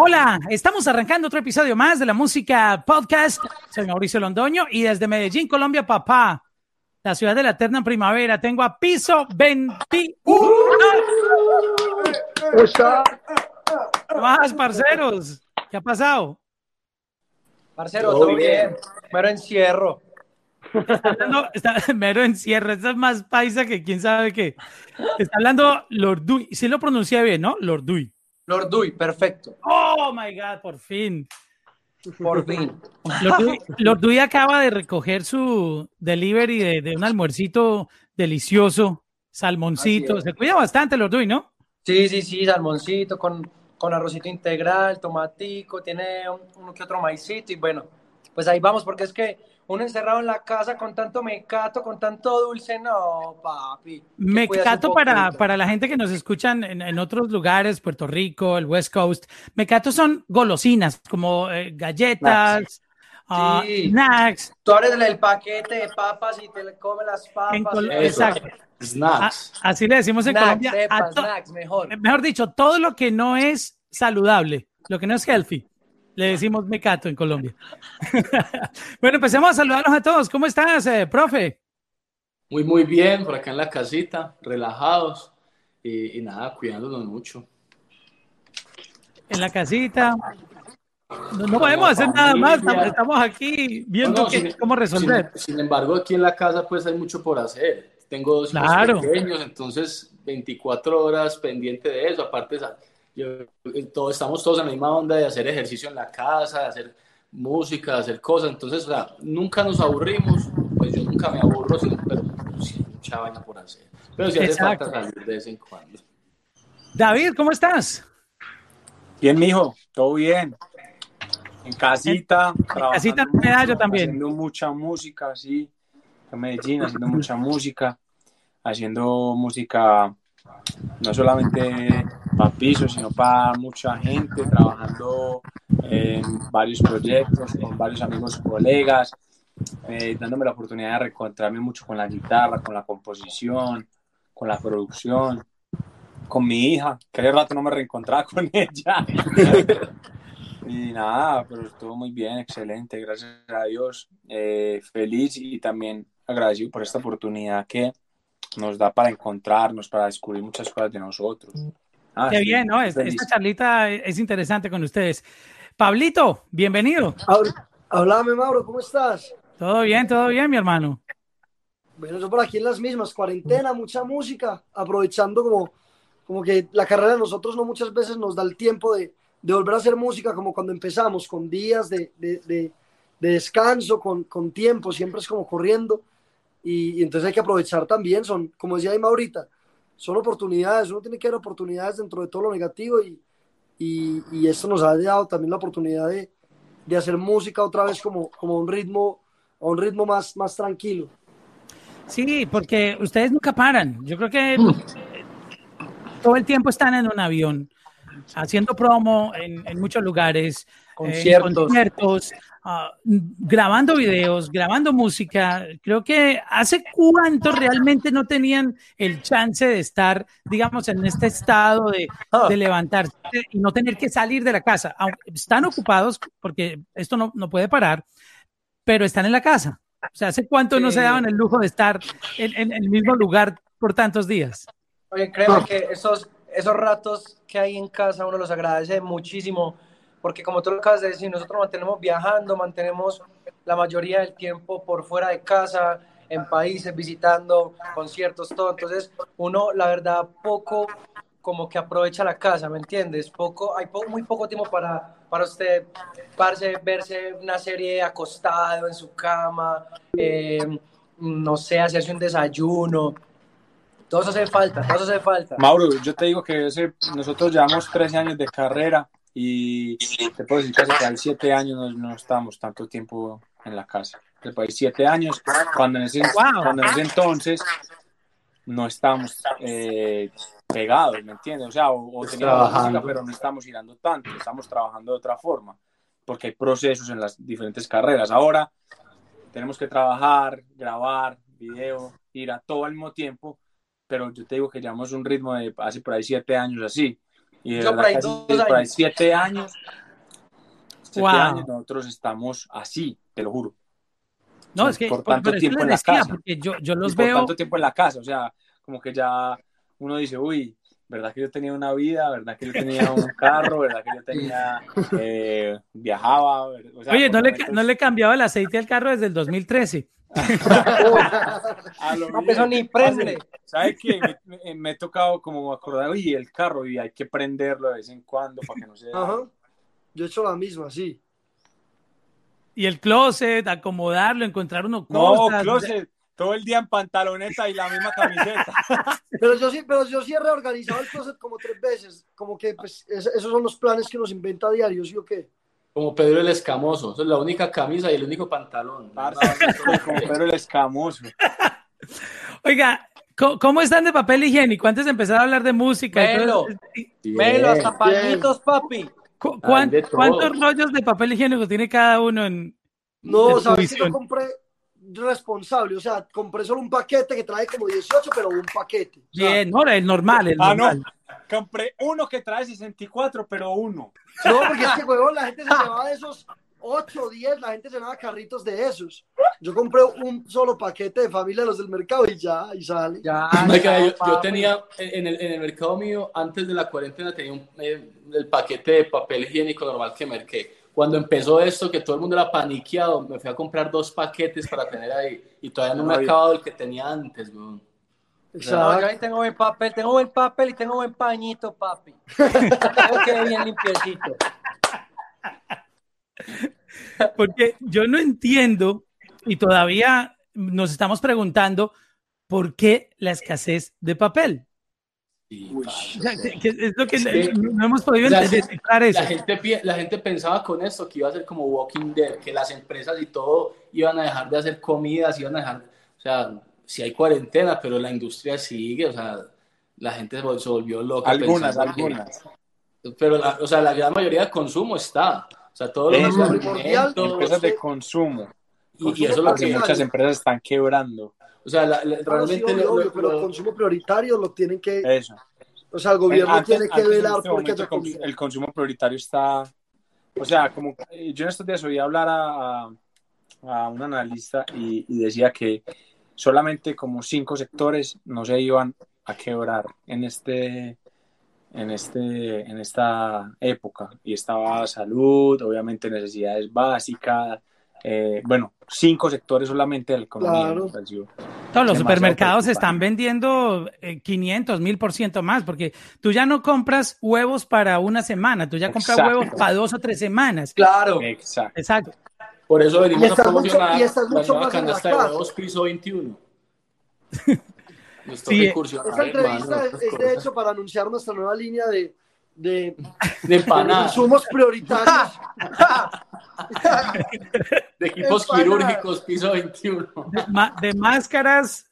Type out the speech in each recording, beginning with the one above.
Hola, estamos arrancando otro episodio más de la música podcast. Soy Mauricio Londoño y desde Medellín, Colombia, papá, la ciudad de la eterna primavera, tengo a piso 21. ¿Cómo está? ¿Qué más, parceros? ¿Qué ha pasado? Parcero, todo, bien. Mero encierro. Está hablando, está, mero encierro, eso es más paisa que quién sabe qué. Está hablando Lorduy, sí lo pronuncié bien, ¿no? Lorduy, perfecto. Oh my God, por fin. Por fin. Lorduy acaba de recoger su delivery de, de un almuercito delicioso, salmoncito. Se cuida bastante, Lorduy, ¿no? Sí, sí, sí, salmoncito con, con arrocito integral, tomatico, tiene un- uno que otro maicito y bueno, pues ahí vamos porque es que uno encerrado en la casa con tanto mecato, con tanto dulce, no, papi. que Me cuidas un cato para, para la gente que nos escuchan en, en otros lugares, Puerto Rico, el West Coast. Mecato son golosinas, como eh, galletas, ah, Sí. snacks. Tú abres el, paquete de papas y te comes las papas. En Col- y- Exacto. A- Snacks. así le decimos en Snacks, Colombia. snacks, mejor. mejor dicho, todo lo que no es saludable, lo que no es healthy, le decimos mecato en Colombia. bueno, empecemos a saludarlos a todos. ¿Cómo estás, eh, profe? Muy, muy bien, por acá en la casita, relajados y, y nada, cuidándonos mucho. En la casita. No, no podemos hacer nada más, estamos, aquí viendo No, no, qué- sin- cómo resolver. Sin, sin embargo, aquí en la casa pues hay mucho por hacer. Tengo dos hijos Claro. pequeños, entonces 24 horas pendiente de eso. Aparte, yo, todo, estamos todos en la misma onda de hacer ejercicio en la casa, de hacer música, de hacer cosas. Entonces, o sea, nunca nos aburrimos. Pues yo nunca me aburro, sino- pero sí hay mucha vaina por hacer. Pero sí hace Exacto. falta salir de vez en cuando. David, ¿cómo estás? Bien, mijo, todo bien. En casita, trabajando casita, mucho, me da yo también. Haciendo mucha música, sí. En Medellín, haciendo mucha música. Haciendo música no solamente para piso, sino para mucha gente. Trabajando en varios proyectos con varios amigos y colegas. eh, dándome la oportunidad de reencontrarme mucho con la guitarra, con la composición, con la producción con mi hija, que hace rato no me reencontraba con ella. y nada, pero estuvo muy bien, excelente, gracias a Dios. Eh, feliz y también agradecido por esta oportunidad que nos da para encontrarnos, para descubrir muchas cosas de nosotros. Ah, Qué sí, bien, ¿no? Esta, charlita es interesante con ustedes. Pablito, bienvenido. Háblame, Mauro, ¿cómo estás? Todo bien, todo bien, mi hermano. Bueno, yo por aquí en las mismas, cuarentena, mucha música, aprovechando como, como que la carrera de nosotros no muchas veces nos da el tiempo de, de volver a hacer música como cuando empezamos, con días de, de- de- de descanso, con, con tiempo, siempre es como corriendo. Y, y entonces hay que aprovechar también, son, como decía Ima ahorita, son oportunidades, uno tiene que ver oportunidades dentro de todo lo negativo y, y, y esto nos ha dado también la oportunidad de, de hacer música otra vez como, como a un ritmo, a un ritmo más, más tranquilo. Sí, porque ustedes nunca paran. Yo creo que todo el tiempo están en un avión, haciendo promo en, en muchos lugares, eh, Conciertos. conciertos, ah, grabando videos, grabando música. Creo que hace cuánto realmente no tenían el chance de estar, digamos, en este estado de, Ah. de levantarse y no tener que salir de la casa. Aunque están ocupados porque esto no, no puede parar, pero están en la casa. O sea, ¿hace cuánto no Sí. se daban el lujo de estar en, en el mismo lugar por tantos días? Oye, créeme que esos, esos ratos que hay en casa uno los agradece muchísimo, porque como tú lo acabas de decir, nosotros mantenemos viajando, mantenemos la mayoría del tiempo por fuera de casa, en países, visitando conciertos, todo. Entonces, uno, la verdad, poco como que aprovecha la casa, ¿me entiendes? Poco, hay po- muy poco tiempo para, para usted parce, verse una serie acostado en su cama, eh, no sé, hacerse un desayuno. Todo eso hace falta, todo eso hace falta. Mauro, yo te digo que ese- nosotros llevamos 13 años de carrera y te puedo decir que ya 7 años no, no estamos tanto tiempo en la casa. Después de 7 años, cuando en ese, Wow. cuando en ese entonces no estamos eh, pegados, ¿me entiendes? O sea, o, o teníamos Trabajando. música, pero no estamos girando tanto, estamos trabajando de otra forma, porque hay procesos en las diferentes carreras. Ahora tenemos que trabajar, grabar, video, gira, todo al mismo tiempo, pero yo te digo que llevamos un ritmo de hace por ahí siete años así. Y de Yo por ahí casi dos por ahí años. siete años, siete Wow. años nosotros estamos así, te lo juro. No, es que por tanto tiempo en la decía, casa. porque yo, yo los por veo. tanto tiempo en la casa, o sea, como que ya uno dice, uy, verdad que yo tenía una vida, verdad que yo tenía un carro, verdad que yo tenía, eh, viajaba. o sea, Oye, no le, momentos- no le cambiaba el aceite al carro desde el 2013. A lo No, eso ni prende. ¿Sabes qué? Me, me- me he tocado como acordar, oye, el carro, y hay que prenderlo de vez en cuando para que no se... Ajá. Yo he hecho la misma, sí. Y el closet, acomodarlo, encontrar uno No, cosas. closet, todo el día en pantaloneta y la misma camiseta. Pero yo sí, pero yo sí he reorganizado el closet como tres veces. Como que pues, es- esos son los planes que nos inventa a diario, ¿sí o qué? Como Pedro el Escamoso. Esa es la única camisa y el único pantalón. Como Pedro el escamoso. Oiga, ¿cómo, están de papel higiénico? Antes de empezar a hablar de música. y Melo. eso, Bien. Melo, hasta pañitos, papi. ¿cu- Hay cuán- de todo. ¿Cuántos rollos de papel higiénico tiene cada uno en, No, sabes que yo compré responsable, o sea, compré solo un paquete que trae como 18, pero un paquete. O sea, Bien, no, el normal, el Ah, no. Compré uno que trae 64, pero uno. No, porque es que, huevón, la gente se llevaba de esos 8 o 10, la gente se llevaba carritos de esos. Yo compré un solo paquete de familia de los del mercado y ya, y sale. Ya, Marica, yo, yo tenía en el, en el mercado mío, antes de la cuarentena, tenía un, eh, el paquete de papel higiénico normal que merqué. Cuando empezó esto, que todo el mundo era paniqueado, me fui a comprar dos paquetes para tener ahí. Y todavía no me he Ay. acabado el que tenía antes, weón. No, yo Exacto. ahí tengo buen papel, tengo buen papel y tengo buen pañito, papi. Tengo que bien limpiecito. Porque yo no entiendo y todavía nos estamos preguntando por qué la escasez de papel. Sí, O sea, que- que es lo que Es que- no hemos podido La- descifrar eso. La gente, la gente pensaba con esto que iba a ser como Walking Dead, que las empresas y todo iban a dejar de hacer comidas, iban a dejar, o sea, si hay cuarentena, pero la industria sigue, o sea, la gente se vol- se volvió loca. Algunas, pensando que- algunas. pero, la, o sea, la gran mayoría de consumo está, o sea, todo lo que Eso, es primordial, alimentos, Empresas de consumo. y, y eso es lo que, muchas empresas están quebrando. o sea, la- la- Ah, sí, realmente obvio, lo- obvio, lo- pero el consumo prioritario lo tienen que, Eso. o sea, el gobierno Antes- tiene que velar este porque el cons- el consumo prioritario está, o sea, como eh, yo en estos días oí hablar a, a- a un analista y, y decía que solamente como cinco sectores no se iban a quebrar en este en este en esta época y estaba salud obviamente necesidades básicas eh, bueno cinco sectores solamente de la economía Claro. me pareció Todos los supermercados preocupante. están vendiendo eh, 500, 1000 por ciento más, porque tú ya no compras huevos para una semana, tú ya compras Exacto. huevos para dos o tres semanas. Claro. exacto Exacto. Por eso venimos Y a estás mucho- promocionar y estás la mucho nueva la canasta de huevos piso 21. Nos Sí, Esta entrevista hermano, es, es de hecho para anunciar nuestra nueva línea de, de, de consumos prioritarios. de equipos empanadas. quirúrgicos piso 21. De, ma- de máscaras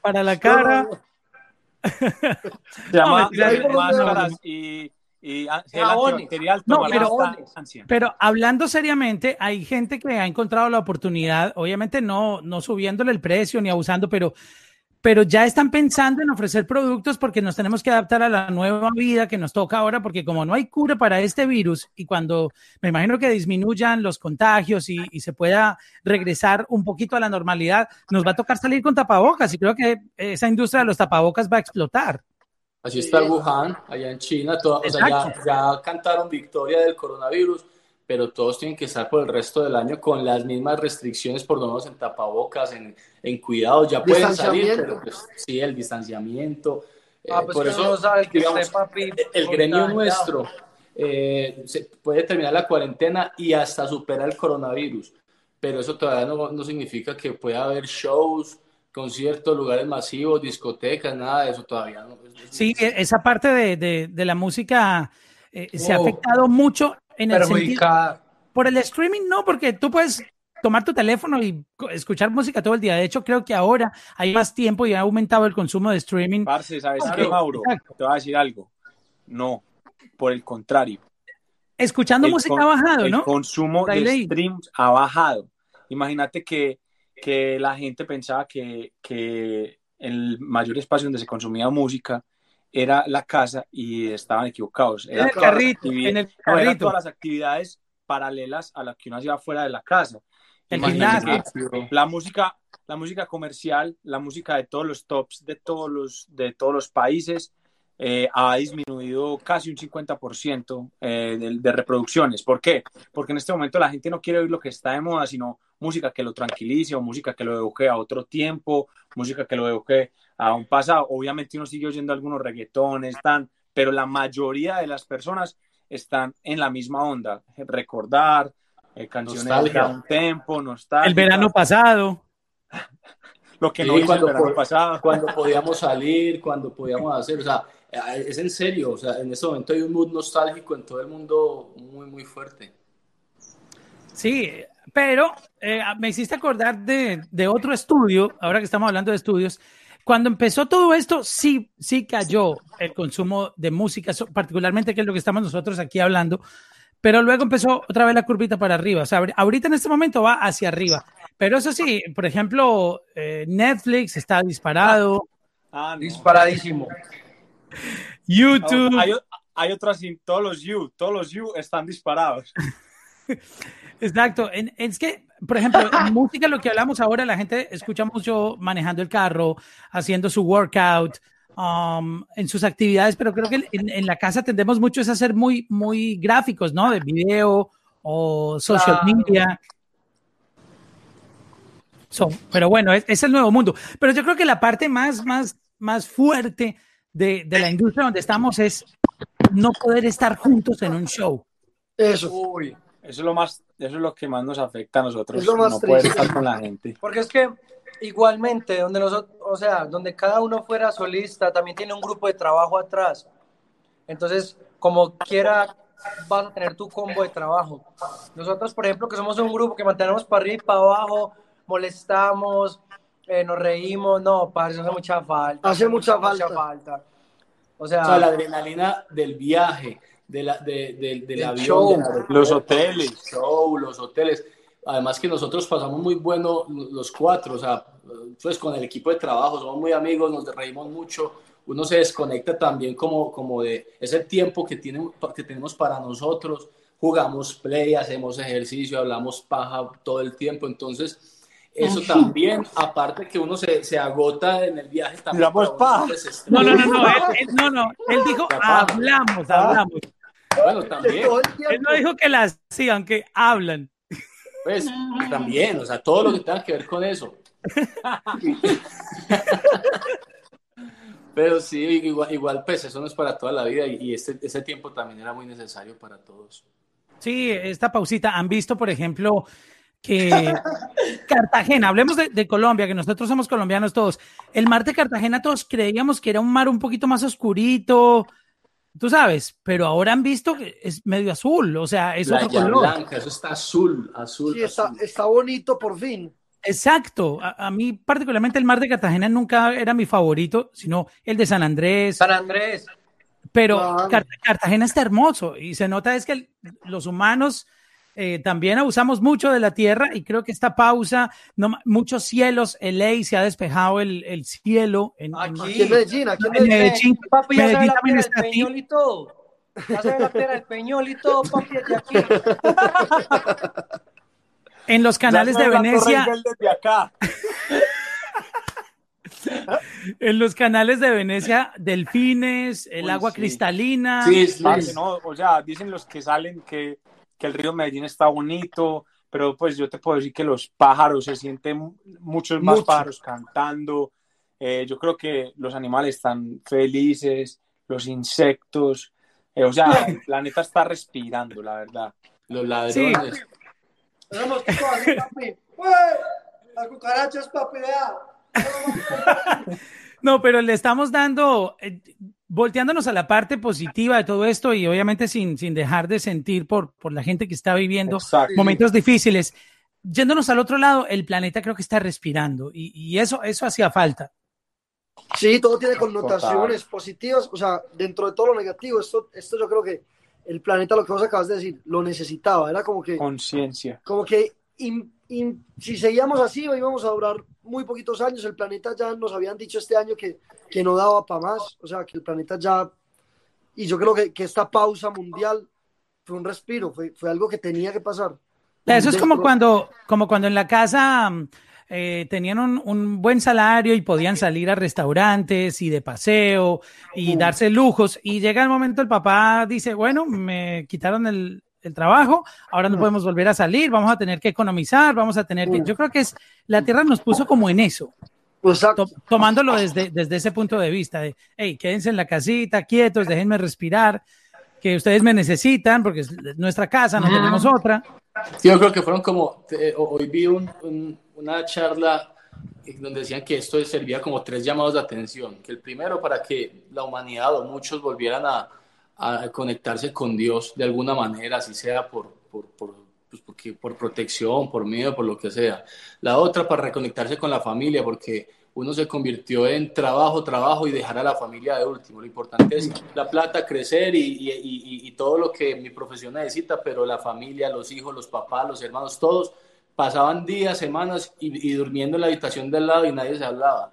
para la cara. No, no, no. y, y a- gel Jabones. antibacterial No, pero-. Pero hablando seriamente, hay gente que ha encontrado la oportunidad, obviamente no, no subiéndole el precio ni abusando, pero, pero ya están pensando en ofrecer productos porque nos tenemos que adaptar a la nueva vida que nos toca ahora, porque como no hay cura para este virus y cuando me imagino que disminuyan los contagios y, y se pueda regresar un poquito a la normalidad, nos va a tocar salir con tapabocas y creo que esa industria de los tapabocas va a explotar. Así está Wuhan, allá en China, todo- o sea, ya, ya cantaron victoria del coronavirus, pero todos tienen que estar por el resto del año con las mismas restricciones, por lo menos en tapabocas, en, en cuidados, ya pueden salir, pero pues, sí, el distanciamiento. eh, Ah, pues por eso, uno sabe que digamos, usted, papi, el gremio contagiado. nuestro eh, se puede terminar la cuarentena y hasta superar el coronavirus, pero eso todavía no, no significa que pueda haber shows, conciertos, lugares masivos, discotecas, nada de eso todavía no. Sí, e- esa parte de, de, de la música eh, se ha Oh. afectado mucho en el sentido, por el streaming no, porque tú puedes tomar tu teléfono y escuchar música todo el día. De hecho, creo que ahora hay más tiempo y ha aumentado el consumo de streaming. Parce, ¿sabes qué, Mauro? exacto. Te voy a decir algo. No, por el contrario. Escuchando El música con- ha bajado, el ¿no? consumo Por ahí de streams ha bajado. Imagínate que, que la gente pensaba que, que el mayor espacio donde se consumía música era la casa y estaban equivocados. En el carrito, en el no, eran carrito. todas las actividades paralelas a las que uno hacía fuera de la casa. El gimnasio. la música, la música comercial, la música de todos los tops de todos los, de todos los países eh, ha disminuido casi un 50% eh, de, de reproducciones. ¿Por qué? Porque en este momento la gente no quiere oír lo que está de moda, sino música que lo tranquilice o música que lo evoque a otro tiempo, música que lo evoque a un pasado. Obviamente uno sigue oyendo algunos reggaetones, están, pero la mayoría de las personas están en la misma onda. Recordar eh, canciones Nostalgia. de un tempo, nostalgia. El verano pasado. Lo que Sí, no el cuando verano por- pasado. cuando podíamos salir, cuando podíamos hacer, o sea, es en serio, o sea, en este momento hay un mood nostálgico en todo el mundo muy, muy fuerte. Sí, pero eh, me hiciste acordar de, de otro estudio, ahora que estamos hablando de estudios. Cuando empezó todo esto, sí, sí cayó el consumo de música, particularmente que es lo que estamos nosotros aquí hablando, pero luego empezó otra vez la curvita para arriba. O sea, ahori- ahorita en este momento va hacia arriba. Pero eso sí, por ejemplo, eh, Netflix está disparado, Ah, no. Disparadísimo. YouTube. Hay, hay otras, todos los You, todos los You están disparados. Exacto. En- es que, por ejemplo, en música, lo que hablamos ahora, la gente escucha mucho manejando el carro, haciendo su workout, um, en sus actividades, pero creo que en, en la casa tendemos mucho es a ser muy, muy gráficos, ¿no? De video o social media. So, pero bueno, es, es el nuevo mundo. Pero yo creo que la parte más, más, más fuerte de, de la industria donde estamos es no poder estar juntos en un show. Eso. Uy. Eso es lo más, eso es lo que más nos afecta a nosotros, Es lo más no poder triste. estar con la gente. Porque es que igualmente, donde nosotros, o sea, donde cada uno fuera solista, también tiene un grupo de trabajo atrás. Entonces, como quiera, vas a tener tu combo de trabajo. Nosotros, por ejemplo, que somos un grupo que mantenemos para arriba y para abajo, molestamos, eh, nos reímos, no, para eso hace mucha falta. Hace mucha falta. O sea, O sea, la adrenalina del viaje, de la, de, de- del Del avión, show. del aeropuerto, Los hoteles. el show, los hoteles. Además que nosotros pasamos muy bueno los cuatro, o sea, pues con el equipo de trabajo, somos muy amigos, nos reímos mucho, uno se desconecta también como, como de ese tiempo que, tiene, que tenemos para nosotros, jugamos play, hacemos ejercicio, hablamos paja todo el tiempo, entonces eso también, aparte que uno se, se agota en el viaje, también uno paja. No, no, no, no, él, él- no, no, él dijo hablamos, hablamos. Bueno, también. Él no dijo que las sigan, que hablan. Pues también, o sea, todo lo que tenga que ver con eso. Pero sí, igual, igual, pues eso no es para toda la vida y, y este, ese tiempo también era muy necesario para todos. Sí, esta pausita. Han visto, por ejemplo, que Cartagena, hablemos de, de Colombia, que nosotros somos colombianos todos. El mar de Cartagena todos creíamos que era un mar un poquito más oscurito, tú sabes, pero ahora han visto que es medio azul, o sea, es otro Playa color. blanca, eso está azul, azul, Sí, está, azul. está bonito por fin. Exacto. A, a mí particularmente el mar de Cartagena nunca era mi favorito, sino el de San Andrés. San Andrés. Pero Cartagena está hermoso y se nota es que el- los humanos eh, también abusamos mucho de la tierra y creo que esta pausa, no, muchos cielos, LA se ha despejado el, el cielo. En, en- Aquí. En Medellín, aquí en En Medellín. Papi, ya se ve Medellín la también piedra está del así. peñol y todo. Ya se ve la del peñol y todo, papi, desde aquí. en los canales de la Venecia, Eiffel desde acá. en los canales de Venecia, delfines, el Uy, agua sí. cristalina. Sí, es- Parce, no, o sea, dicen los que salen que, que el río Medellín está bonito, pero pues yo te puedo decir que los pájaros se sienten muchos más Mucho. pájaros cantando. Eh, yo creo que los animales están felices, los insectos, eh, o sea, el planeta está respirando, la verdad. los ladrones. Tenemos mosquitos así, papi. Las cucarachas, papi. No, pero le estamos dando, eh, volteándonos a la parte positiva de todo esto y obviamente sin, sin dejar de sentir por, por la gente que está viviendo Exacto. momentos difíciles. Yéndonos al otro lado, el planeta creo que está respirando y, y eso, eso hacía falta. Sí, todo tiene connotaciones positivas, o sea, dentro de todo lo negativo, esto, esto yo creo que el planeta, lo que vos acabas de decir, lo necesitaba, era como que, Conciencia. como que im- im- si seguíamos así íbamos a durar muy poquitos años, el planeta ya nos habían dicho este año que, que no daba para más, o sea, que el planeta ya, y yo creo que, que esta pausa mundial fue un respiro, fue, fue algo que tenía que pasar. Eso es como cuando, como cuando en la casa eh, tenían un, un, buen salario y podían salir a restaurantes y de paseo y darse lujos. Y llega el momento, el papá dice, bueno, me quitaron el, el trabajo, ahora no podemos volver a salir, vamos a tener que economizar, vamos a tener que... Yo creo que es, la tierra nos puso como en eso. To, tomándolo desde, desde ese punto de vista de, hey, quédense en la casita, quietos, déjenme respirar, que ustedes me necesitan porque es nuestra casa, no tenemos otra. Yo creo que fueron como, hoy vi un, un, una charla donde decían que esto servía como tres llamados de atención, que el primero para que la humanidad o muchos volvieran a, a conectarse con Dios de alguna manera, así sea por, por, por, pues porque, por protección, por miedo, por lo que sea. La otra para reconectarse con la familia, porque uno se convirtió en trabajo, trabajo y dejar a la familia de último. Lo importante es la plata, crecer y, y, y, todo lo que mi profesión necesita, pero la familia, los hijos, los papás, los hermanos, todos pasaban días, semanas y, durmiendo en la habitación del lado y nadie se hablaba.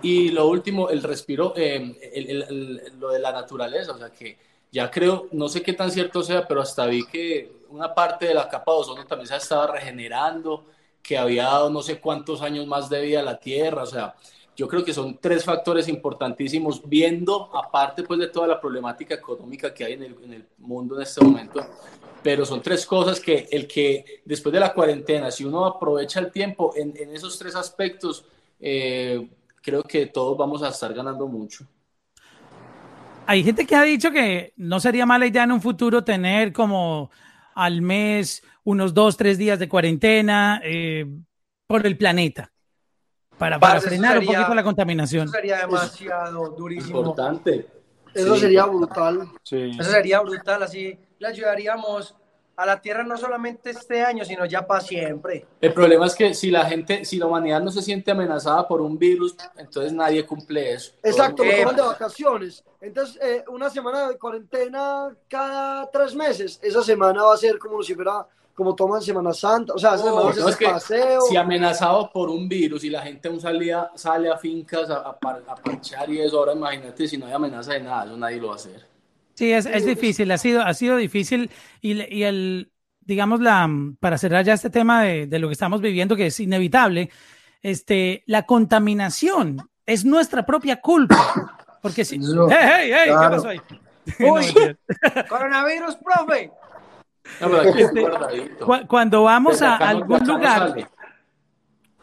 Y lo último, el respiro, eh, el, lo de la naturaleza, o sea que ya creo, no sé qué tan cierto sea, pero hasta vi que una parte de la capa de ozono también se estaba regenerando, que había dado no sé cuántos años más de vida a la Tierra, o sea, yo creo que son tres factores importantísimos, viendo aparte pues de toda la problemática económica que hay en el, en el mundo en este momento, pero son tres cosas que el que después de la cuarentena, si uno aprovecha el tiempo en, en esos tres aspectos, eh, creo que todos vamos a estar ganando mucho hay gente que ha dicho que no sería mala idea en un futuro tener como al mes unos dos, tres días de cuarentena eh, por el planeta. Para, para frenar un poquito la contaminación. Eso sería demasiado durísimo. Importante. Eso sería brutal. Sí. Eso sería brutal. Así le ayudaríamos a la Tierra no solamente este año, sino ya para siempre. El problema es que si la gente, si la humanidad no se siente amenazada por un virus, entonces nadie cumple eso. Exacto, lo toman de vacaciones. Entonces, eh, una semana de cuarentena cada tres meses, esa semana va a ser como si fuera como toman Semana Santa, o sea, esa semana no, es que paseo. Si amenazado por un virus y la gente aún salía, sale a fincas a, a, a panchar y eso, ahora imagínate si no hay amenaza de nada, eso nadie lo va a hacer. Sí, es, es difícil, ha sido, ha sido difícil y, y, el, digamos, la, para cerrar ya este tema de, de, lo que estamos viviendo, que es inevitable, este, la contaminación es nuestra propia culpa. Porque si... No, ¡Hey, hey, hey! Claro. ¿Qué pasó ahí? ¡Uy! ¡Coronavirus, profe! No, este, cuando vamos a algún lugar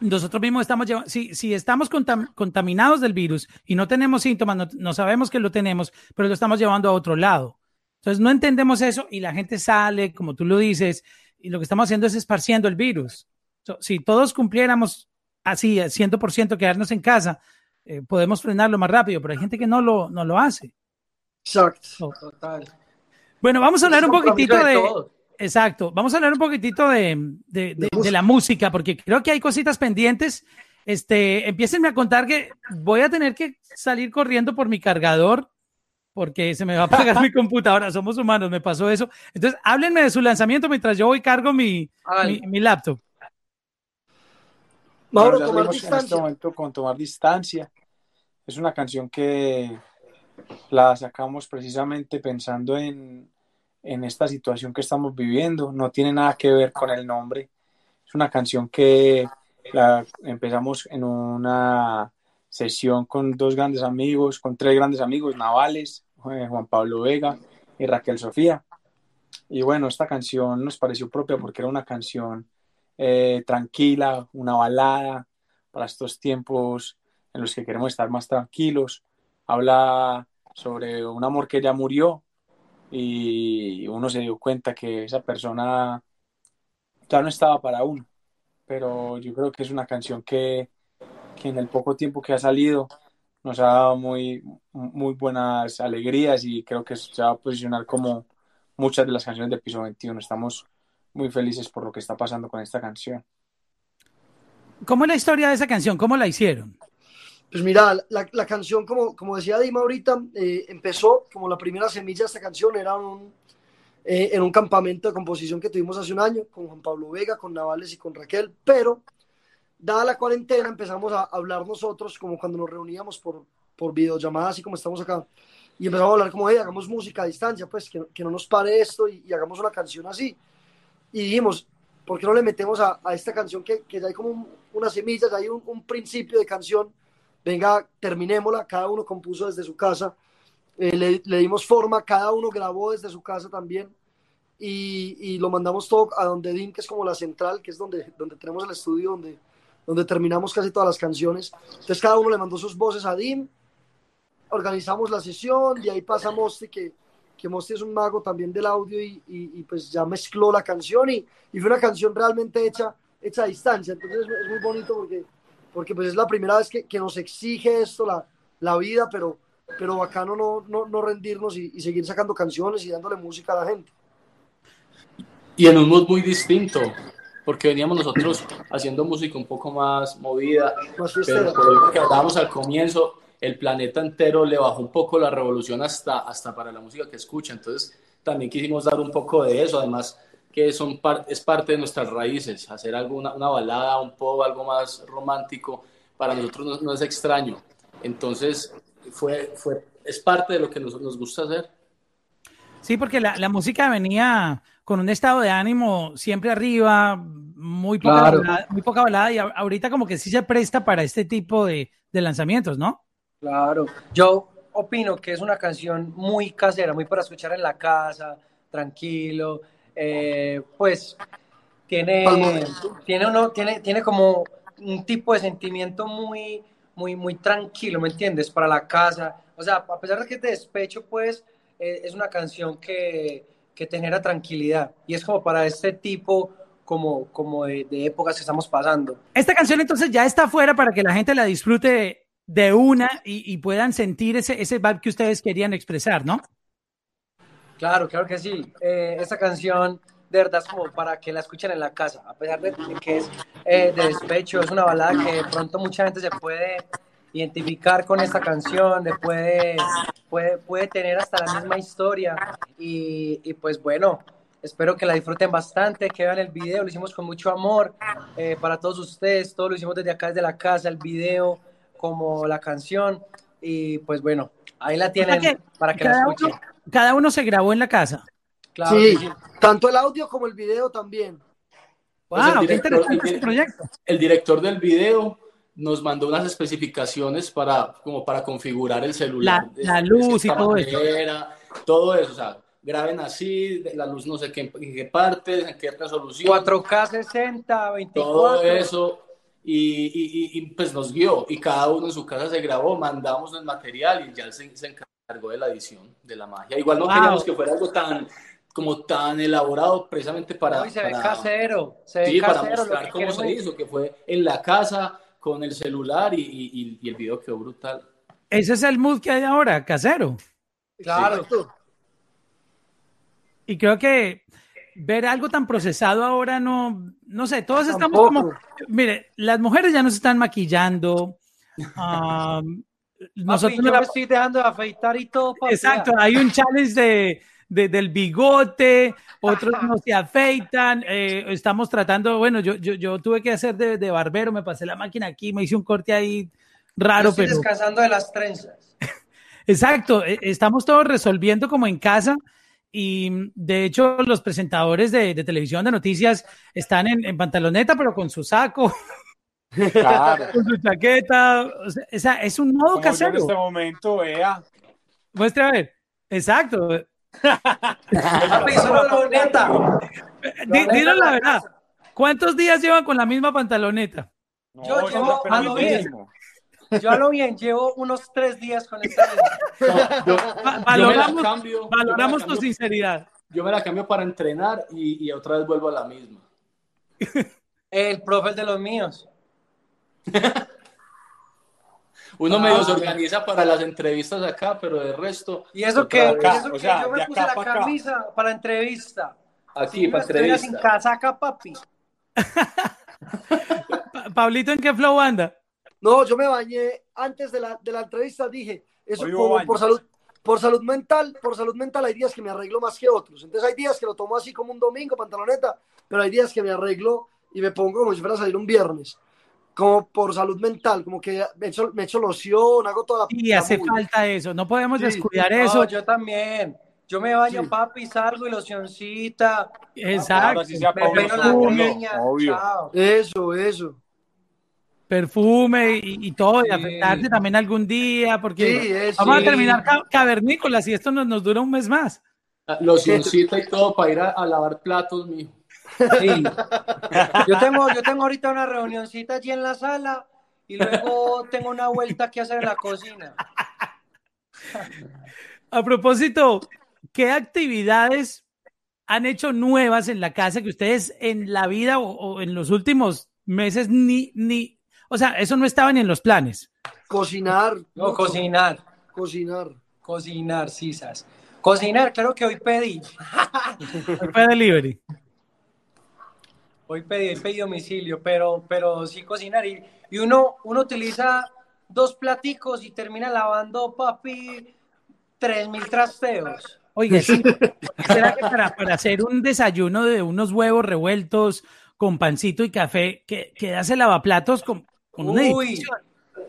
nosotros mismos estamos llevando, si, si estamos contam, contaminados del virus y no tenemos síntomas, no, no, sabemos que lo tenemos, pero lo estamos llevando a otro lado. Entonces no entendemos eso y la gente sale, como tú lo dices, y lo que estamos haciendo es esparciendo el virus. So, si todos cumpliéramos así, 100% quedarnos en casa, eh, podemos frenarlo más rápido, pero hay gente que no lo, no lo hace. Exacto. So, Total. Bueno, vamos a hablar un poquitito de... de Exacto. Vamos a hablar un poquitito de, de, de, de, la música, porque creo que hay cositas pendientes. Este, empiecenme a contar que voy a tener que salir corriendo por mi cargador porque se me va a apagar mi computadora. Somos humanos, me pasó eso. Entonces, háblenme de su lanzamiento mientras yo voy y cargo mi, mi, mi, laptop. Mauro, tomar distancia. En este momento con tomar distancia. Es una canción que la sacamos precisamente pensando en, en esta situación que estamos viviendo. No tiene nada que ver con el nombre. Es una canción que la empezamos en una sesión con dos grandes amigos, con tres grandes amigos navales, eh, Juan Pablo Vega y Raquel Sofía. Y bueno, esta canción nos pareció propia porque era una canción eh, tranquila, una balada para estos tiempos en los que queremos estar más tranquilos. Habla sobre un amor que ya murió, y uno se dio cuenta que esa persona ya no estaba para uno. Pero yo creo que es una canción que, en el poco tiempo que ha salido nos ha dado muy, muy buenas alegrías y creo que se va a posicionar como muchas de las canciones de Piso 21. Estamos muy felices por lo que está pasando con esta canción. ¿Cómo es la historia de esa canción? ¿Cómo la hicieron? Pues mira, la, la canción, como, como decía Dima ahorita, eh, empezó como la primera semilla de esta canción, era un, eh, en un campamento de composición que tuvimos hace un año con Juan Pablo Vega, con Navales y con Raquel, pero dada la cuarentena, empezamos a hablar nosotros como cuando nos reuníamos por, por videollamadas, así como estamos acá. Y empezamos a hablar como, hey, hagamos música a distancia, pues que, que no nos pare esto y, y, hagamos una canción así. Y dijimos, ¿por qué no le metemos a, a esta canción que, que, ya hay como un, una semilla, ya hay un, un, principio de canción? Venga, terminémosla, cada uno compuso desde su casa, eh, le, le, dimos forma, cada uno grabó desde su casa también. Y, y, lo mandamos todo a donde DIN, que es como la central, que es donde, donde tenemos el estudio, donde, donde terminamos casi todas las canciones. Entonces cada uno le mandó sus voces a DIM, organizamos la sesión, de ahí pasa Mosti, que, que Mosti es un mago también del audio y, y, y pues ya mezcló la canción y, y, fue una canción realmente hecha, hecha a distancia. Entonces es, es muy bonito porque, porque pues es la primera vez que, que nos exige esto la, la, vida, pero, pero bacano no, no, no rendirnos y, y seguir sacando canciones y dándole música a la gente. Y en un mood muy distinto, porque veníamos nosotros haciendo música un poco más movida, Más pero por lo que hablábamos al comienzo, el planeta entero le bajó un poco la revolución hasta, hasta para la música que escucha, entonces también quisimos dar un poco de eso, además que son par es parte de nuestras raíces, hacer algo, una, balada, un pop, algo más romántico, para nosotros no, no es extraño, entonces fue, fue, es parte de lo que nos, nos gusta hacer. Sí, porque la, la, música venía con un estado de ánimo siempre arriba, muy poca, Claro. balada, muy poca balada, y a- ahorita como que sí se presta para este tipo de, de lanzamientos, ¿no? Claro, yo opino que es una canción muy casera, muy para escuchar en la casa, tranquilo, eh, pues tiene, tiene, uno, tiene, tiene como un tipo de sentimiento muy, muy, muy tranquilo, ¿me entiendes? Para la casa, o sea, a pesar de que es de despecho, pues eh, es una canción que, que te genera tranquilidad y es como para este tipo como, como de, de épocas que estamos pasando. Esta canción entonces ya está fuera para que la gente la disfrute de una y, y puedan sentir ese, ese vibe que ustedes querían expresar, ¿no? Claro, claro que sí. Eh, esta canción de verdad es como para que la escuchen en la casa, a pesar de que es eh, de despecho, es una balada que de pronto mucha gente se puede identificar con esta canción, de puede, puede, puede tener hasta la misma historia y, y, pues bueno, espero que la disfruten bastante, que vean el video, lo hicimos con mucho amor eh, para todos ustedes, todo lo hicimos desde acá, desde la casa, el video como la canción y pues bueno, ahí la tienen que para que la escuchen. Cada uno se grabó en la casa. Claro sí, tanto el audio como el video también. Pues qué director- interesante el- ese proyecto. el director del video nos mandó unas especificaciones para, como para configurar el celular. La- la luz De y todo eso. Todo eso, o sea, graben así, la luz no sé qué, en qué partes, en qué resolución. 4K 60, 24. todo eso. Y, y, y, y, pues nos guió y cada uno en su casa se grabó, mandamos el material y ya se, se encargó de la edición, de la magia. Igual no Wow. queríamos que fuera algo tan como tan elaborado precisamente para, No, y se ve para- casero. Se ve sí, para casero. mostrar que cómo se hizo, que fue en la casa con el celular y, y, y- y el video quedó brutal. Ese es el mood que hay ahora, casero. Claro. Exacto. Y creo que ver algo tan procesado ahora no, no sé, todos estamos como, mire, las mujeres ya nos están maquillando. um, Papi, nosotros yo no la- me estoy dejando de afeitar y todo, papi. Exacto, hay un challenge de, de- del bigote, otros no se afeitan, eh, estamos tratando, bueno, yo, yo, yo tuve que hacer de, de barbero, me pasé la máquina aquí, me hice un corte ahí Yo raro, estoy pero descansando de las trenzas. exacto, eh, estamos todos resolviendo como en casa y de hecho los presentadores de, de televisión de noticias están en, en pantaloneta, pero con su saco, Claro. con su chaqueta, o sea, es un modo Como yo en casero. este momento, vea. Muestre a ver, exacto. Solo la verdad. ¿Cuántos días llevan con la misma pantaloneta? No, Yo llevo a lo bien. mismo. Yo a lo bien, llevo unos tres días con esta. No, valoramos cambio, valoramos tu sinceridad. yo me la cambio para entrenar y, y otra vez vuelvo a la misma. El profe es de los míos. Uno Ah. medio se organiza para las entrevistas acá, pero de resto. Y eso que, acá, eso o que sea, yo me puse la pa' acá. camisa para la entrevista. Aquí, Si para estuviera sin entrevista. casaca, papi. Pa- Pablito, ¿en qué flow anda? No, yo me bañé antes de la, de la entrevista, dije, eso como por salud, por salud mental, por salud mental hay días que me arreglo más que otros. Entonces hay días que lo tomo así como un domingo, pantaloneta, pero hay días que me arreglo y me pongo como si fuera a salir un viernes. Como por salud mental, como que me echo, me echo loción, hago toda la... Y hace bulla. falta eso, no podemos Sí. descuidar No, eso. yo también. Yo me baño, Sí. papi, salgo y locioncita. Exacto. Eso, eso. Perfume y, y todo, y Sí. afectarse también algún día, porque Sí, eso. vamos a terminar ca- cavernícolas y esto nos, nos dura un mes más. Locioncita y todo para ir a, a lavar platos, mijo. Sí. Yo tengo, yo tengo ahorita una reunioncita allí en la sala y luego tengo una vuelta que hacer en la cocina. A propósito, ¿qué actividades han hecho nuevas en la casa que ustedes en la vida o, o en los últimos meses ni, ni, o sea, eso no estaba ni en los planes? Cocinar. No, mucho. cocinar. Cocinar. Cocinar, sisas. Cocinar, creo que hoy pedí. Fue delivery. Hoy pedí, hoy pedí domicilio, pero, pero sí cocinar. Y, y uno, uno utiliza dos platicos y termina lavando, papi, tres mil trasteos. Oiga, sí. ¿Será que para, para hacer un desayuno de unos huevos revueltos con pancito y café, que, que hace lavaplatos con, con una Uy, dedicación?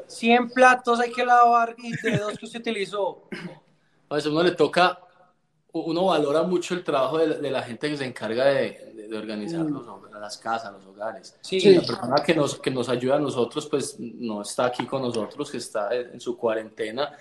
100 platos hay que lavar y de dos que usted utilizó. A veces uno le toca, uno valora mucho el trabajo de, la- de la gente que se encarga de, de- de organizar los hog- las casas, los hogares. Sí. Sí. La persona que nos, que nos ayuda a nosotros, pues no está aquí con nosotros, que está en su cuarentena.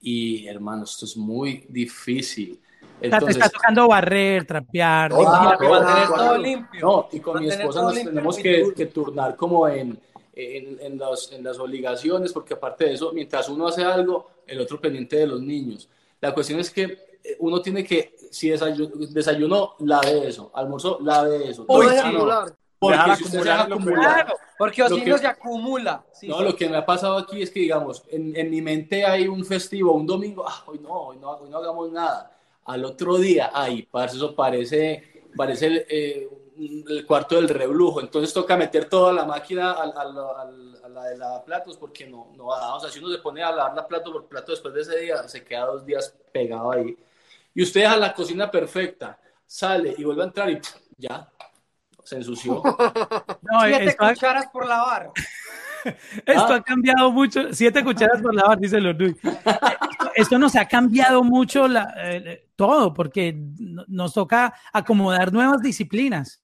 Y hermano, esto es muy difícil. Sea, te Entonces, está tocando barrer, trapear. Todo, limpiar. todo, mantener todo. todo limpio. No, y con mi esposa nos tenemos que, que turnar como en, en, en las, en las obligaciones, porque aparte de eso, mientras uno hace algo, el otro pendiente de los niños. La cuestión es que uno tiene que, si desayuno, desayunó, lave eso, almorzó, lave eso. Uy, sí. acumular. Porque Dejar si usted acumular acumular, Claro, porque si que- no se acumula. Sí, no, sí. lo que me ha pasado aquí es que, digamos, en, en mi mente hay un festivo, un domingo, ah, hoy no, hoy no, hoy no hagamos nada. Al otro día, ay, parce, eso parece, parece el, eh, el cuarto del reblujo. Entonces toca meter toda la máquina a, a la- al- a la de lavar platos porque no, no. O sea, si uno se pone a lavar la plato por plato después de ese día, se queda dos días pegado ahí. Y usted deja la cocina perfecta, sale y vuelve a entrar y pff, ya, se ensució. No, Siete esto, cucharas por lavar. esto Ah. ha cambiado mucho. Siete cucharas por lavar, dice los Luis. Esto, esto nos ha cambiado mucho la- eh, todo, porque no- nos toca acomodar nuevas disciplinas.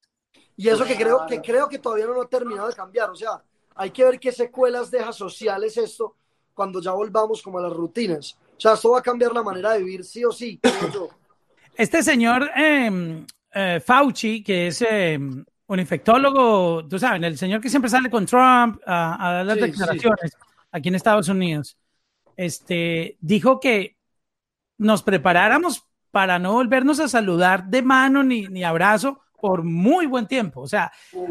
Y eso que creo, que creo que todavía no lo ha terminado de cambiar. O sea, hay que ver qué secuelas deja sociales esto cuando ya volvamos como a las rutinas. O sea, esto va a cambiar la manera de vivir sí o sí, creo yo. Este señor eh, eh, Fauci, que es eh, un infectólogo, tú sabes, el señor que siempre sale con Trump a, a dar las Sí, declaraciones aquí en Estados Unidos, este, dijo que nos preparáramos para no volvernos a saludar de mano ni, ni abrazo por muy buen tiempo. O sea, yo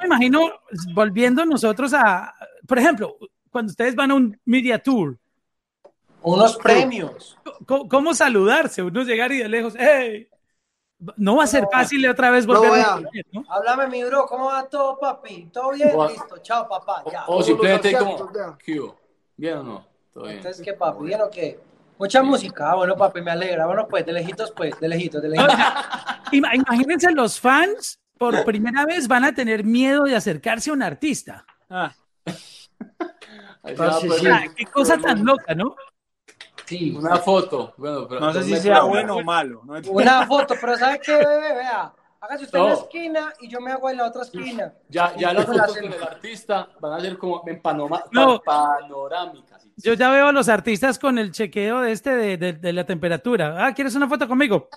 me imagino volviendo nosotros a, por ejemplo, cuando ustedes van a un media tour, Unos premios. ¿Cómo, cómo saludarse? Uno llegar y de lejos, ¡hey! No va a ser fácil otra vez volver vea. a ver, ¿no? Háblame, mi bro, ¿cómo va todo, papi? ¿Todo bien? Gua- Listo, chao, papá, ya. O simplemente los como. ¿qué hubo? ¿Bien o no? Todo bien. Entonces, ¿qué, papi? ¿Bien o qué? Mucha música. Ah, bueno, papi, me alegra. Bueno, pues, de lejitos, pues, de lejitos, de lejitos. Ima- Imagínense, los fans por primera vez van a tener miedo de acercarse a un artista. Ah, se Ah, sí, sí. O qué cosa tan loca, ¿no? Sí. Una foto. Bueno, pero no sé si sea bueno o malo. ¿no? Una foto, pero ¿sabe qué, bebé? Vea. Hágase usted en la esquina y yo me hago en la otra esquina. Ya, ya las fotos con el artista van a ser como en panoma- No. pa- panorámicas. Yo ya veo a los artistas con el chequeo de este de, de- de la temperatura. Ah, ¿quieres una foto conmigo?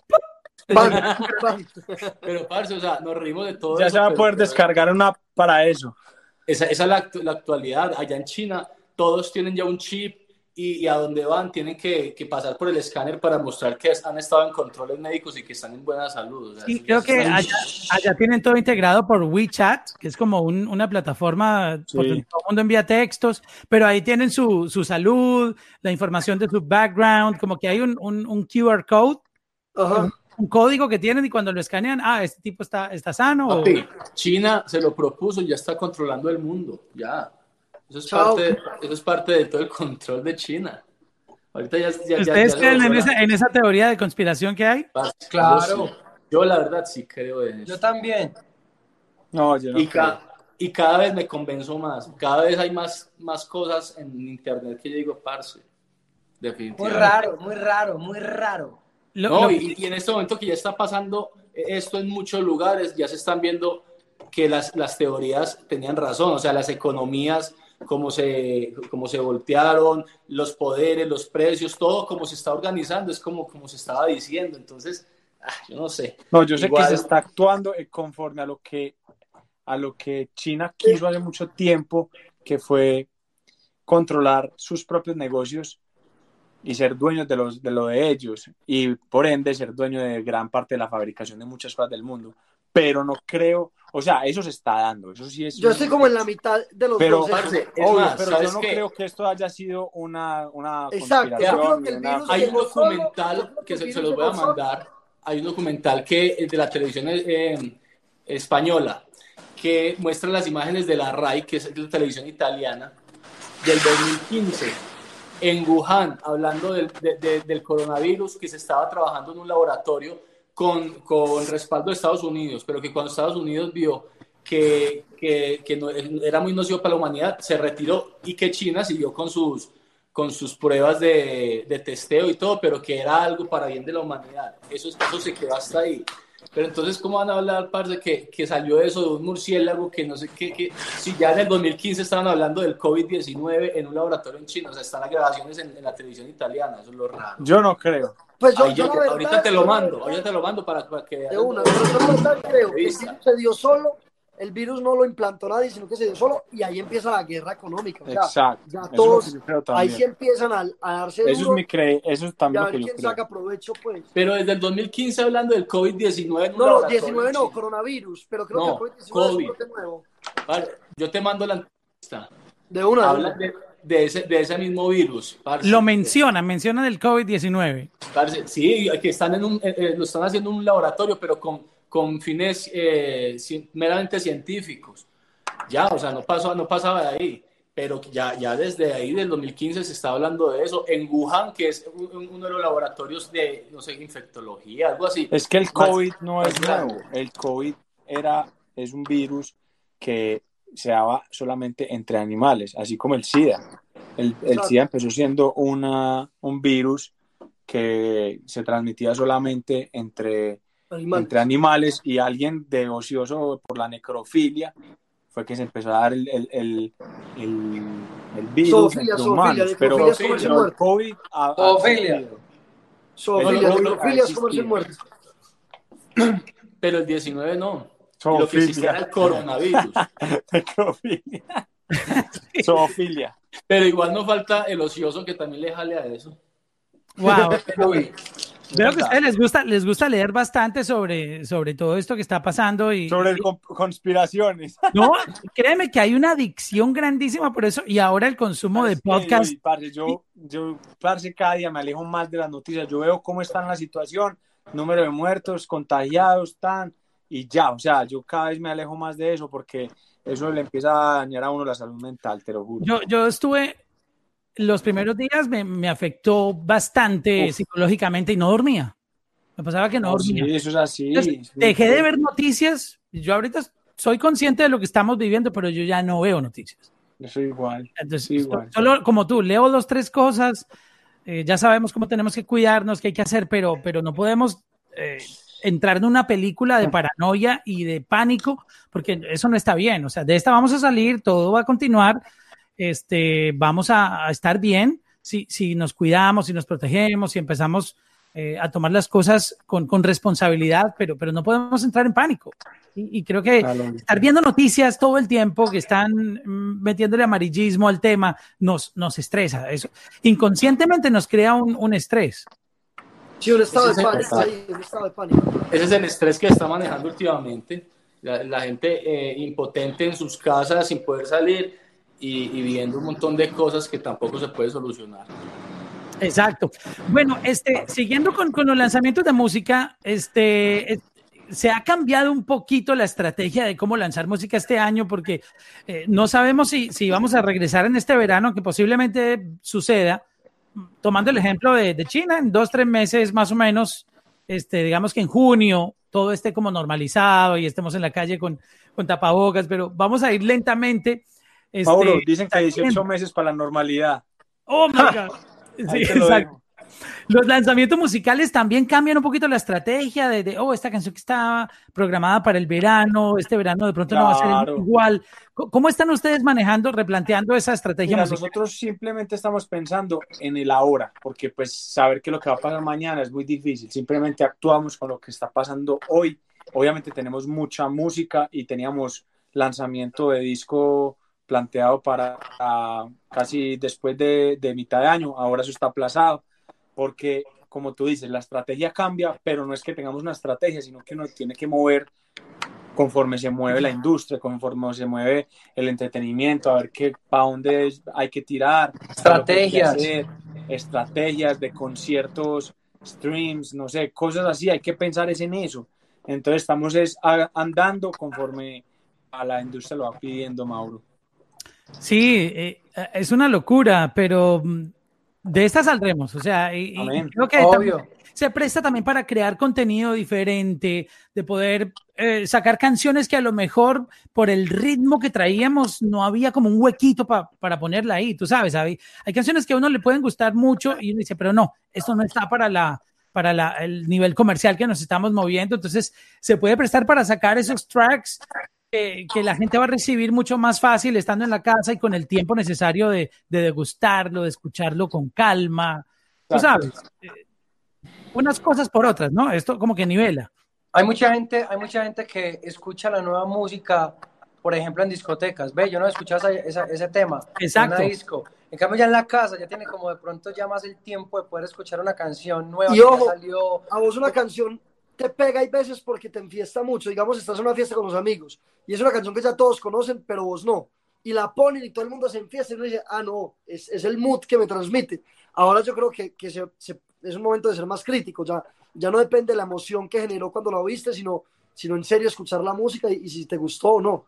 Pero, parce, o sea, nos reímos de todo Ya eso, se va a poder pero descargar una para eso. Esa, esa es la, la actualidad. Allá en China, todos tienen ya un chip y, y a donde van tienen que, que pasar por el escáner para mostrar que han estado en controles médicos y que están en buena salud. O sea, Sí, creo que allá, allá tienen todo integrado por WeChat, que es como un- una plataforma Sí. por donde todo el mundo envía textos, pero ahí tienen su, su salud, la información de su background, como que hay un, un, un QR code, Ajá. un código que tienen y cuando lo escanean, ah, este tipo está, está sano. o- Papi, China se lo propuso y ya está controlando el mundo. Ya. Eso es, Chao. parte, eso es parte de todo el control de China. Ahorita ya. ya- ya- ¿Ustedes ya creen en esa, en esa teoría de conspiración que hay? la- Claro. Yo. Yo, la verdad, sí creo en Yo eso. también. No, yo no. Y, creo. ca- y cada vez me convenzo más. Cada vez hay más, más cosas en internet que yo digo, parce. Muy raro, muy raro, muy raro. no, Y, y, en este momento que ya está pasando esto en muchos lugares, ya se están viendo que las, las teorías tenían razón, o sea, las economías, cómo se, cómo se voltearon, los poderes, los precios, todo como se está organizando, es como, como se estaba diciendo. Entonces, ah, yo no sé. No, yo sé que se está actuando conforme a lo que a lo que China quiso hace mucho tiempo, que fue controlar sus propios negocios y ser dueños de, los, de lo de ellos y por ende ser dueño de gran parte de la fabricación de muchas cosas del mundo. Pero no creo, o sea, eso se está dando, eso sí es. Yo estoy como en la mitad de los pero, dos. obvio, pero yo no creo que esto haya sido una, una Exacto, Hay un documental que se, los voy a mandar, hay un documental que de la televisión eh, española que muestra las imágenes de la RAI, que es la televisión italiana, del 2015, en Wuhan, hablando del, del coronavirus, que se estaba trabajando en un laboratorio con, con, respaldo de Estados Unidos, pero que cuando Estados Unidos vio que, que, que no, era muy nocivo para la humanidad, se retiró y que China siguió con sus, con sus pruebas de, de, testeo y todo, pero que era algo para bien de la humanidad. Eso, eso se quedó hasta ahí. Pero entonces, ¿cómo van a hablar, parce, que, que salió eso de un murciélago que no sé qué, que, si ya en el 2015 estaban hablando del COVID-19 en un laboratorio en China, o sea, están las grabaciones en, la televisión italiana, eso es lo raro. Yo no creo. Pues yo, yo, ahorita te lo mando, ahorita te lo mando para, para que... De una, yo no creo que se dio solo el virus no lo implantó nadie, sino que se dio solo y ahí empieza la guerra económica. O sea, Exacto. Ya todos, ahí sí empiezan a, a darse Eso duro, es mi cre eso es también y a ver quién saca provecho, pues. Pero desde el 2015 hablando del COVID-19. No, no, 19 no, coronavirus, pero creo no, que el COVID-19 COVID. es un nuevo. Vale, yo te mando la entrevista. De una. Habla de, de, ese, de ese mismo virus. Parce. Lo mencionan, mencionan el COVID-19. Sí, que están en un, eh, eh, lo están haciendo en un laboratorio, pero con con fines eh, meramente científicos. Ya, o sea, no, pasó, no pasaba de ahí, pero ya, ya desde ahí, del 2015, se está hablando de eso. En Wuhan, que es uno de los laboratorios de, no sé, infectología, algo así. Es que el COVID no es nuevo. El COVID era, es un virus que se daba solamente entre animales, así como el SIDA. El, el SIDA empezó siendo una, un virus que se transmitía solamente entre Animales. entre animales y alguien de ocioso por la necrofilia fue que se empezó a dar el, el, el, el, el virus Zoofilia, entre zoofilia, humanos, pero, el muerto. COVID ha- Zoofilia. Zoofilia, necrofilia es comerse existido. muerto. Pero el 19 no. Lo que era el coronavirus. Necrofilia. Zoofilia. Pero igual no falta el ocioso que también le jale a eso. Wow. Veo que a ustedes les gusta, les gusta leer bastante sobre, sobre todo esto que está pasando y, Sobre el conspiraciones. no, créeme que hay una adicción grandísima por eso y ahora el consumo de Sí, podcast. y, parce, yo, yo, parce, cada día me alejo más de las noticias. Yo veo cómo está la situación, número de muertos, contagiados, tan, y ya, o sea, yo cada vez me alejo más de eso porque eso le empieza a dañar a uno la salud mental, te lo juro. Yo, yo estuve los primeros días me, me afectó bastante Uf. psicológicamente y no dormía. Me pasaba que no, No, dormía. sí, eso es así. Entonces, dejé de ver noticias. Yo ahorita soy consciente de lo que estamos viviendo, pero yo ya no veo noticias. Yo soy igual. Entonces, igual. solo como tú, leo dos, tres cosas. eh, ya sabemos cómo tenemos que cuidarnos, qué hay que hacer, pero, pero no podemos eh, entrar en una película de paranoia y de pánico, porque eso no está bien. O sea, de esta vamos a salir, todo va a continuar, este, vamos a, a estar bien si, si nos cuidamos, si nos protegemos, si empezamos eh, a tomar las cosas con, con responsabilidad, pero, pero no podemos entrar en pánico. Y, y creo que Claro. estar viendo noticias todo el tiempo que están mm, metiéndole amarillismo al tema nos, nos estresa. Eso inconscientemente nos crea un, un estrés. Sí, un estado de pánico. un estado de pánico. Ese es el estrés que está manejando últimamente. La, la gente eh, impotente en sus casas sin poder salir y, y viendo un montón de cosas que tampoco se puede solucionar. Exacto. Bueno, este, siguiendo con, con los lanzamientos de música, este, eh, se ha cambiado un poquito la estrategia de cómo lanzar música este año porque eh, no sabemos si, si vamos a regresar en este verano, que posiblemente suceda. Tomando el ejemplo de, de China, en dos, tres meses más o menos, este, digamos que en junio todo esté como normalizado y estemos en la calle con, con tapabocas, pero vamos a ir lentamente. Este, Mauro, dicen que hay 18 meses para la normalidad. Oh my God. Sí, exacto. Los lanzamientos musicales también cambian un poquito la estrategia de, oh, esta canción que estaba programada para el verano, este verano de pronto no va a ser igual. ¿Cómo están ustedes manejando, replanteando esa estrategia Nosotros simplemente estamos pensando en el ahora, porque pues saber qué es lo que va a pasar mañana es muy difícil. Simplemente actuamos con lo que está pasando hoy. Obviamente tenemos mucha música y teníamos lanzamiento de disco planteado para casi después de, de mitad de año. Ahora eso está aplazado porque como tú dices, la estrategia cambia, pero no es que tengamos una estrategia, sino que uno tiene que mover conforme se mueve la industria, conforme se mueve el entretenimiento, a ver qué, para dónde hay que tirar. Estrategias. estrategias de conciertos, streams, no sé, cosas así, hay que pensar es en eso. Entonces estamos es andando conforme a la industria lo va pidiendo Mauro. Sí, eh, es una locura, pero mm, de esta saldremos, o sea, y, creo que se presta también para crear contenido diferente, de poder eh, sacar canciones que a lo mejor por el ritmo que traíamos no había como un huequito para ponerla ahí, tú sabes, hay, hay canciones que a uno le pueden gustar mucho y uno dice, pero no, esto no está para la para la, el nivel comercial que nos estamos moviendo, entonces se puede prestar para sacar esos tracks que, la gente va a recibir mucho más fácil estando en la casa y con el tiempo necesario de, degustarlo, de escucharlo con calma. Tú sabes, eh, unas cosas por otras, ¿no? Esto como que nivela. Hay mucha gente, hay mucha gente que escucha la nueva música, por ejemplo, en discotecas. Ve, yo no he escuchado ese tema. Exacto. En disco. En cambio, ya en la casa ya tiene como de pronto ya más el tiempo de poder escuchar una canción nueva y que salió. A vos una canción te pega hay veces porque te enfiesta mucho. Digamos, estás en una fiesta con los amigos y es una canción que ya todos conocen, pero vos no. Y la ponen y todo el mundo se enfiesta y uno dice, ah, no, es, es el mood que me transmite. Ahora yo creo que, que se, es un momento de ser más crítico. Ya, ya no depende de la emoción que generó cuando la oíste, sino, sino en serio escuchar la música y, si te gustó o no.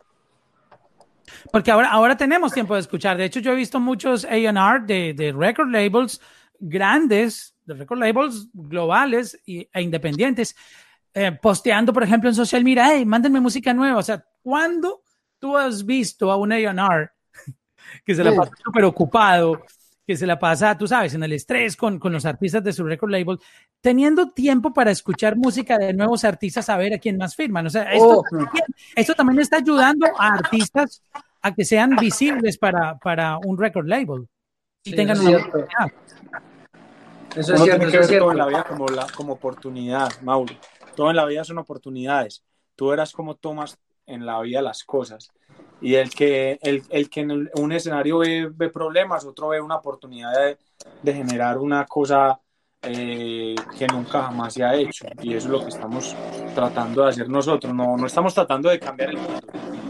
Porque ahora, ahora tenemos tiempo de escuchar. De hecho, yo he visto muchos AR de, de record labels grandes, de record labels globales e independientes, eh, posteando, por ejemplo, en social media, hey, mándenme música nueva. O sea, ¿cuándo tú has visto a un A&R que se la pasa súper ocupado, que se la pasa, tú sabes, en el estrés con, con los artistas de su record label, teniendo tiempo para escuchar música de nuevos artistas, a ver a quién más firman? O sea, esto, oh. también, está ayudando a artistas a que sean visibles para, para un record label y tengan una Eso es cierto, tiene que ver todo en la vida como, la, como oportunidad, Mauro. Todo en la vida son oportunidades. Tú verás cómo tomas en la vida las cosas. Y el que, el, el que en un escenario ve, ve, problemas, otro ve una oportunidad de, de generar una cosa eh, que nunca jamás se ha hecho. Y eso es lo que estamos tratando de hacer nosotros. No, no estamos tratando de cambiar el mundo.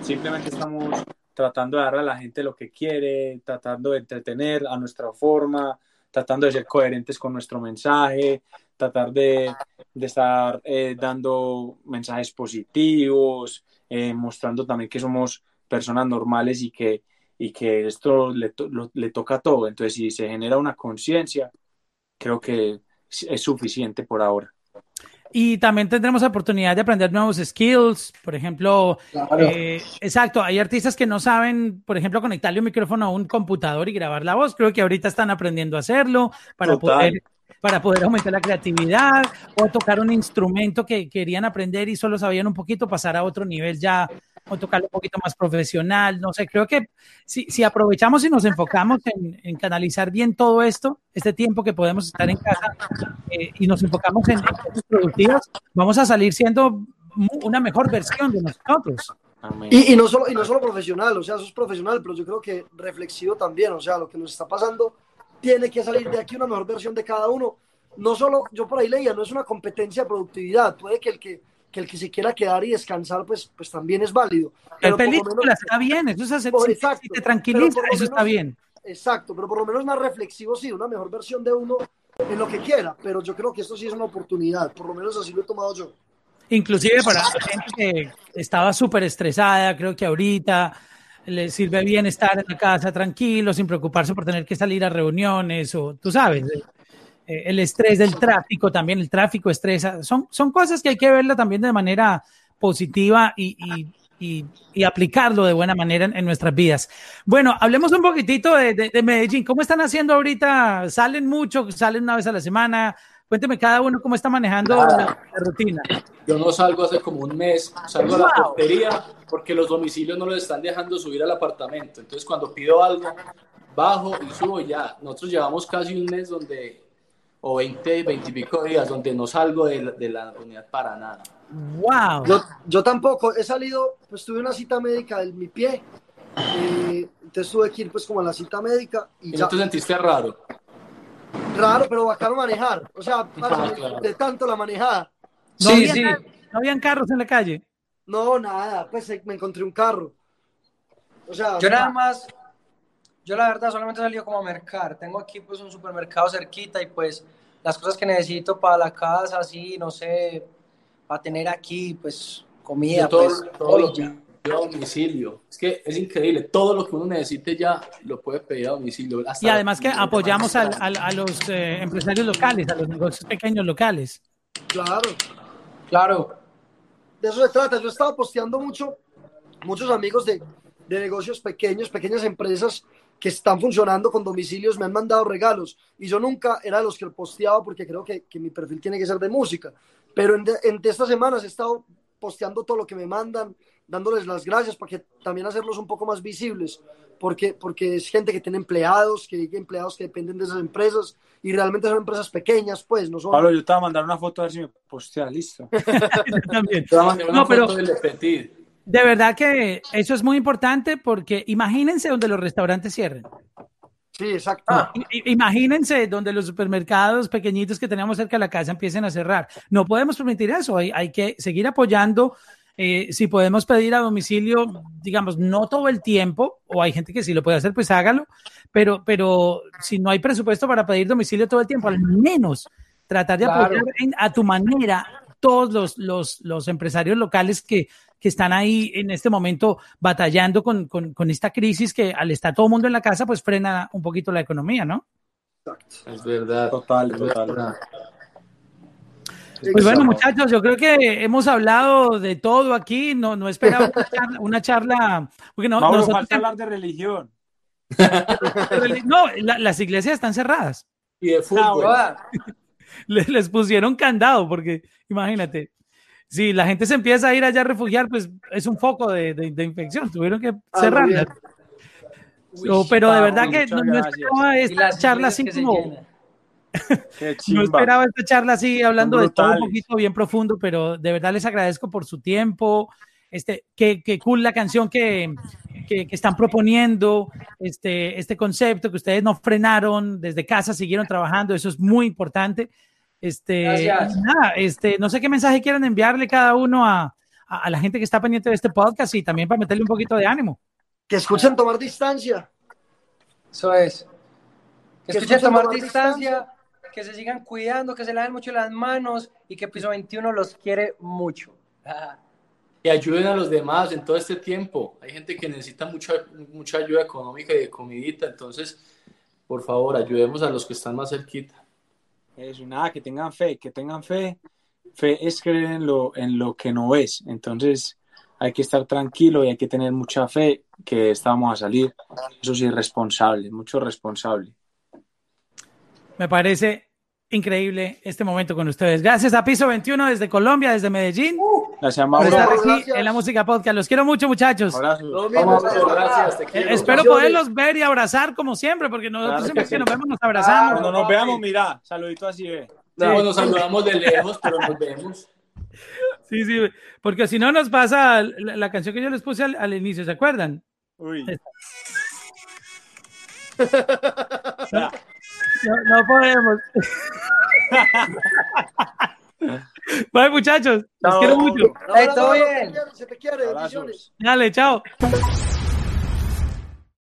Simplemente estamos tratando de darle a la gente lo que quiere, tratando de entretener a nuestra forma, tratando de ser coherentes con nuestro mensaje, tratar de, de estar eh, dando mensajes positivos, eh, mostrando también que somos personas normales y que, y que esto le, le toca todo. Entonces, si se genera una conciencia, creo que es suficiente por ahora. Y también tendremos oportunidad de aprender nuevos skills, por ejemplo, eh, exacto, hay artistas que no saben, por ejemplo, conectarle un micrófono a un computador y grabar la voz, creo que ahorita están aprendiendo a hacerlo para poder para poder aumentar la creatividad o tocar un instrumento que querían aprender y solo sabían un poquito, pasar a otro nivel ya o tocarlo un poquito más profesional. No sé, creo que si, si aprovechamos y nos enfocamos en, en, canalizar bien todo esto, este tiempo que podemos estar en casa eh, y nos enfocamos en, cosas productivas, vamos a salir siendo una mejor versión de nosotros. Y, y, no solo, y no solo profesional, o sea, eso es profesional, pero yo creo que reflexivo también, o sea, lo que nos está pasando tiene que salir de aquí una mejor versión de cada uno. No solo, yo por ahí leía, no es una competencia de productividad, puede que el que, que el que se quiera quedar y descansar, pues, pues también es válido. Pero el película está bien, eso es hacer, exacto, si te tranquiliza, eso está bien. Exacto, pero por lo menos más reflexivo, sí, una mejor versión de uno en lo que quiera, pero yo creo que esto sí es una oportunidad, por lo menos así lo he tomado yo. Inclusive para la gente que estaba súper estresada, creo que ahorita le sirve bien estar en la casa tranquilo, sin preocuparse por tener que salir a reuniones o tú sabes. Eh, el estrés del tráfico, también el tráfico estresa. Son, son cosas que hay que verla también de manera positiva y, y, y, y aplicarlo de buena manera en, en, nuestras vidas. Bueno, hablemos un poquitito de, de, de, Medellín. ¿Cómo están haciendo ahorita? ¿Salen mucho? ¿Salen una vez a la semana? Cuénteme cada uno cómo está manejando la, la, rutina. Yo no salgo hace como un mes, salgo wow. a la portería porque los domicilios no los están dejando subir al apartamento. Entonces cuando pido algo, bajo y subo ya. Nosotros llevamos casi un mes donde, o 20, 20 y pico días, donde no salgo de la, de la unidad para nada. ¡Wow! Yo, yo, tampoco, he salido, pues tuve una cita médica de mi pie, eh, entonces tuve que ir pues como a la cita médica. ¿Y, ¿Y ya... no te sentiste raro? Raro, pero bacano manejar, o sea, ah, claro. de tanto la manejada. No sí, sí. ¿No habían carros en la calle? No, nada, pues me encontré un carro. O sea, yo nada más, yo la verdad solamente he salido como a mercar. Tengo aquí pues un supermercado cerquita y pues las cosas que necesito para la casa, así, no sé, para tener aquí, pues comida, yo todo, pues, todo lo que a domicilio. Es que es increíble, todo lo que uno necesite ya lo puede pedir a domicilio. Hasta y además que apoyamos al, al, a los eh, empresarios locales, a los negocios pequeños locales. Claro, claro. De eso se trata. Yo estaba posteando mucho, muchos amigos de, de negocios pequeños, pequeñas empresas que están funcionando con domicilios me han mandado regalos y yo nunca era de los que posteaba porque creo que, que mi perfil tiene que ser de música, pero en, de, en de estas semanas he estado posteando todo lo que me mandan, dándoles las gracias para que también hacerlos un poco más visibles, porque, porque es gente que tiene empleados, que hay empleados que dependen de esas empresas y realmente son empresas pequeñas, pues no son... Pablo, yo te voy a mandar una foto a ver si me postea, listo. también. Te voy a mandar una no, pero... foto del petit. De verdad que eso es muy importante porque imagínense donde los restaurantes cierren. Sí, exacto. Ah, imagínense donde los supermercados pequeñitos que tenemos cerca de la casa empiecen a cerrar. No podemos permitir eso. Hay, hay que seguir apoyando. Eh, si podemos pedir a domicilio, digamos, no todo el tiempo, o hay gente que sí lo puede hacer, pues hágalo. Pero, pero si no hay presupuesto para pedir domicilio todo el tiempo, al menos tratar de claro. apoyar en, a tu manera todos los, los, los empresarios locales que, que están ahí en este momento batallando con, con, con, esta crisis que al estar todo el mundo en la casa, pues frena un poquito la economía, ¿no? Es verdad. Total, total. Pues bueno, muchachos, yo creo que hemos hablado de todo aquí. No, no esperaba una charla, una charla porque no. Mauro, nosotros... falta hablar de religión. no, la, las iglesias están cerradas. Y de fútbol. les, les pusieron candado porque, imagínate, si la gente se empieza a ir allá a refugiar, pues es un foco de, de, de infección. Tuvieron que cerrarla. Oh, pero de verdad que no, no, esperaba esta charla así como. no esperaba esta charla así hablando de todo un poquito bien profundo, pero de verdad les agradezco por su tiempo. Este, qué, qué cool la canción que, que, que, están proponiendo, este, este concepto que ustedes no frenaron desde casa, siguieron trabajando, eso es muy importante. Este, nada, este, no sé qué mensaje quieran enviarle cada uno a, a, a, la gente que está pendiente de este podcast y también para meterle un poquito de ánimo. Que escuchen tomar distancia. Eso es. Que, que escuchen tomar, tomar distancia, distancia, que se sigan cuidando, que se laven mucho las manos y que Piso 21 los quiere mucho. Y ayuden a los demás en todo este tiempo. Hay gente que necesita mucha, mucha ayuda económica y de comidita, entonces, por favor, ayudemos a los que están más cerquita. Eso, nada, que tengan fe, que tengan fe. Fe es creer en lo, en lo que no ves. Entonces hay que estar tranquilo y hay que tener mucha fe que estamos a salir. Eso sí, responsable, mucho responsable. Me parece increíble este momento con ustedes. Gracias a Piso 21 desde Colombia, desde Medellín. Gracias, Mauro. Por estar aquí gracias. en la música podcast. Los quiero mucho, muchachos. Abrazos. Vamos, gracias. Eh, espero poderlos ver y abrazar como siempre, porque nosotros claro siempre que, sí. que nos vemos nos abrazamos. Cuando nos veamos, mira, saludito así ve. No, sí. nos saludamos de lejos, pero nos vemos. Sí, sí, porque si no nos pasa la, la, canción que yo les puse al, al inicio, ¿se acuerdan? Uy. No, no, no podemos. Bye, muchachos. Los quiero mucho. Hey, todo bien. Se te quiere. Bendiciones. Dale, chao.